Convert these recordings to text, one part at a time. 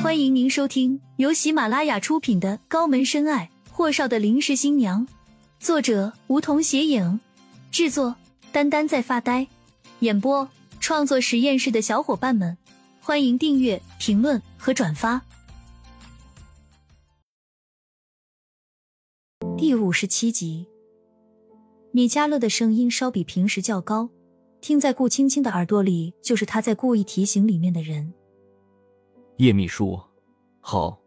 欢迎您收听由喜马拉雅出品的《高门深爱：霍少的临时新娘》，作者梧桐斜影，制作丹丹在发呆，演播创作实验室的小伙伴们，欢迎订阅、评论和转发。第五十七集，米迦勒的声音稍比平时较高，听在顾青青的耳朵里，就是他在故意提醒里面的人。叶秘书，好。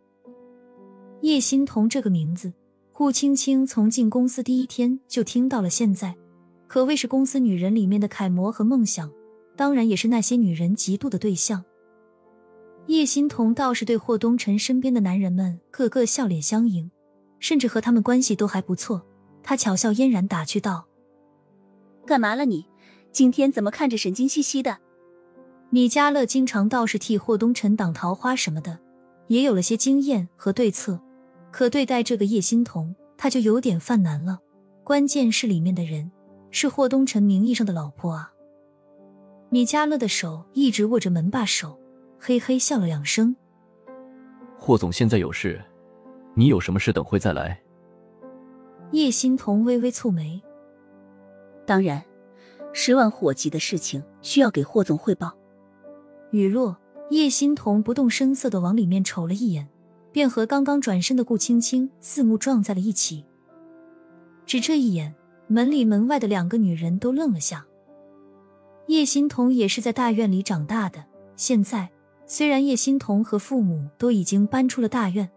叶欣彤这个名字，顾青青从进公司第一天就听到了，现在可谓是公司女人里面的楷模和梦想，当然也是那些女人嫉妒的对象。叶欣彤倒是对霍东辰身边的男人们个个笑脸相迎，甚至和他们关系都还不错。他巧笑嫣然打趣道：“干嘛了你？今天怎么看着神经兮兮的？”米迦勒经常倒是替霍东辰挡桃花什么的，也有了些经验和对策。可对待这个叶欣桐，他就有点犯难了。关键是里面的人是霍东辰名义上的老婆啊。米迦勒的手一直握着门把手，嘿嘿笑了两声。霍总现在有事，你有什么事等会再来。叶欣桐微微蹙眉。当然，十万火急的事情需要给霍总汇报。雨落，叶欣彤不动声色的往里面瞅了一眼，便和刚刚转身的顾青青四目撞在了一起。只这一眼，门里门外的两个女人都愣了下。叶欣彤也是在大院里长大的，现在虽然叶欣彤和父母都已经搬出了大院，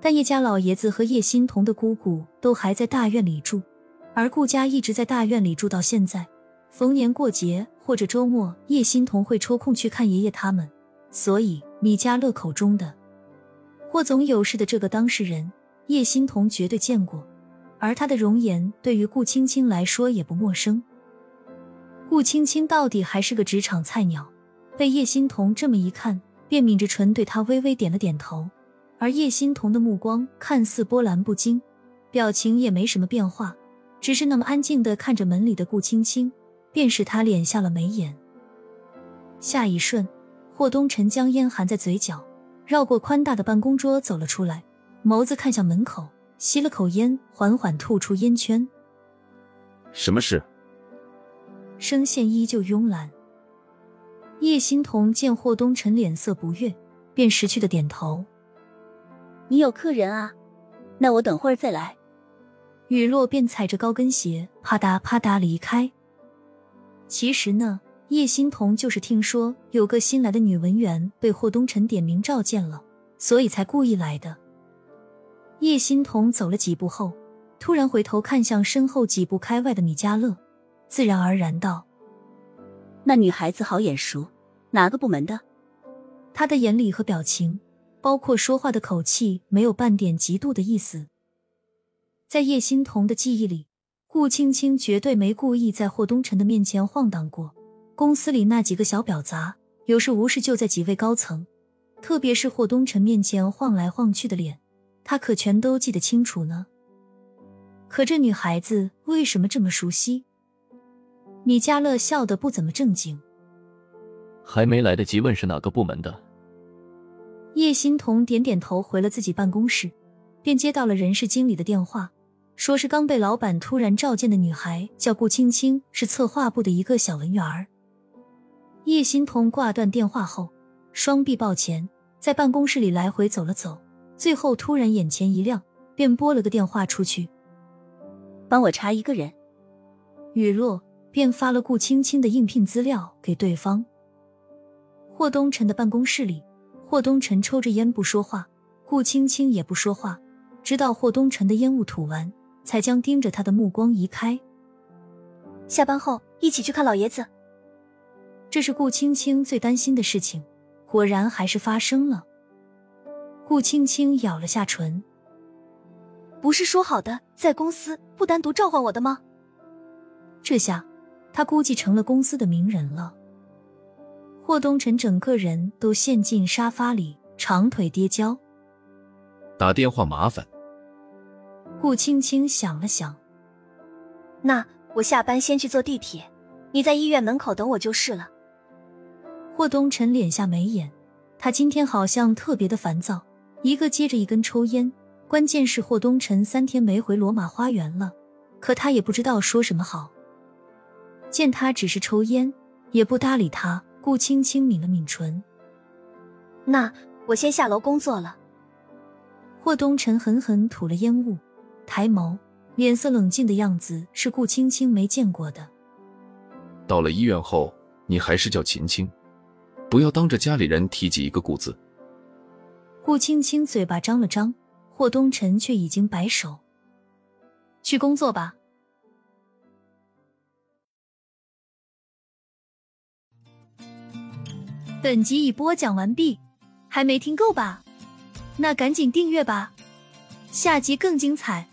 但叶家老爷子和叶欣彤的姑姑都还在大院里住，而顾家一直在大院里住到现在。逢年过节或者周末，叶欣彤会抽空去看爷爷他们，所以米家乐口中的霍总有事的这个当事人，叶欣彤绝对见过，而他的容颜对于顾青青来说也不陌生。顾青青到底还是个职场菜鸟，被叶欣彤这么一看，便抿着唇对他微微点了点头，而叶欣彤的目光看似波澜不惊，表情也没什么变化，只是那么安静的看着门里的顾青青。便是他敛下了眉眼。下一瞬，霍东辰将烟含在嘴角，绕过宽大的办公桌走了出来，眸子看向门口，吸了口烟，缓缓吐出烟圈。什么事？声线依旧慵懒。叶欣彤见霍东辰脸色不悦，便识趣的点头：“你有客人啊？那我等会儿再来。”雨落便踩着高跟鞋啪嗒啪嗒离开。其实呢，叶欣彤就是听说有个新来的女文员被霍东辰点名召见了，所以才故意来的。叶欣彤走了几步后，突然回头看向身后几步开外的米迦勒，自然而然道：“那女孩子好眼熟，哪个部门的？”他的眼里和表情，包括说话的口气，没有半点嫉妒的意思。在叶欣彤的记忆里。顾青青绝对没故意在霍东辰的面前晃荡过。公司里那几个小婊砸，有事无事就在几位高层，特别是霍东辰面前晃来晃去的脸，他可全都记得清楚呢。可这女孩子为什么这么熟悉？米迦勒笑得不怎么正经，还没来得及问是哪个部门的。叶欣彤点点头，回了自己办公室，便接到了人事经理的电话。说是刚被老板突然召见的女孩叫顾青青，是策划部的一个小文员儿。叶欣彤挂断电话后，双臂抱拳，在办公室里来回走了走，最后突然眼前一亮，便拨了个电话出去，帮我查一个人。雨落便发了顾青青的应聘资料给对方。霍东辰的办公室里，霍东辰抽着烟不说话，顾青青也不说话，直到霍东辰的烟雾吐完。才将盯着他的目光移开。下班后一起去看老爷子。这是顾青青最担心的事情，果然还是发生了。顾青青咬了下唇，不是说好的在公司不单独召唤我的吗？这下他估计成了公司的名人了。霍东辰整个人都陷进沙发里，长腿跌跤。打电话麻烦。顾青青想了想，那我下班先去坐地铁，你在医院门口等我就是了。霍东辰敛下眉眼，他今天好像特别的烦躁，一个接着一根抽烟。关键是霍东辰三天没回罗马花园了，可他也不知道说什么好。见他只是抽烟，也不搭理他，顾青青抿了抿唇。那我先下楼工作了。霍东辰狠狠吐了烟雾，抬眸，脸色冷静的样子是顾青青没见过的。到了医院后，你还是叫秦青，不要当着家里人提及一个顾字。顾青青嘴巴张了张。霍东辰却已经摆手，去工作吧。本集已播讲完毕，还没听够吧？那赶紧订阅吧，下集更精彩。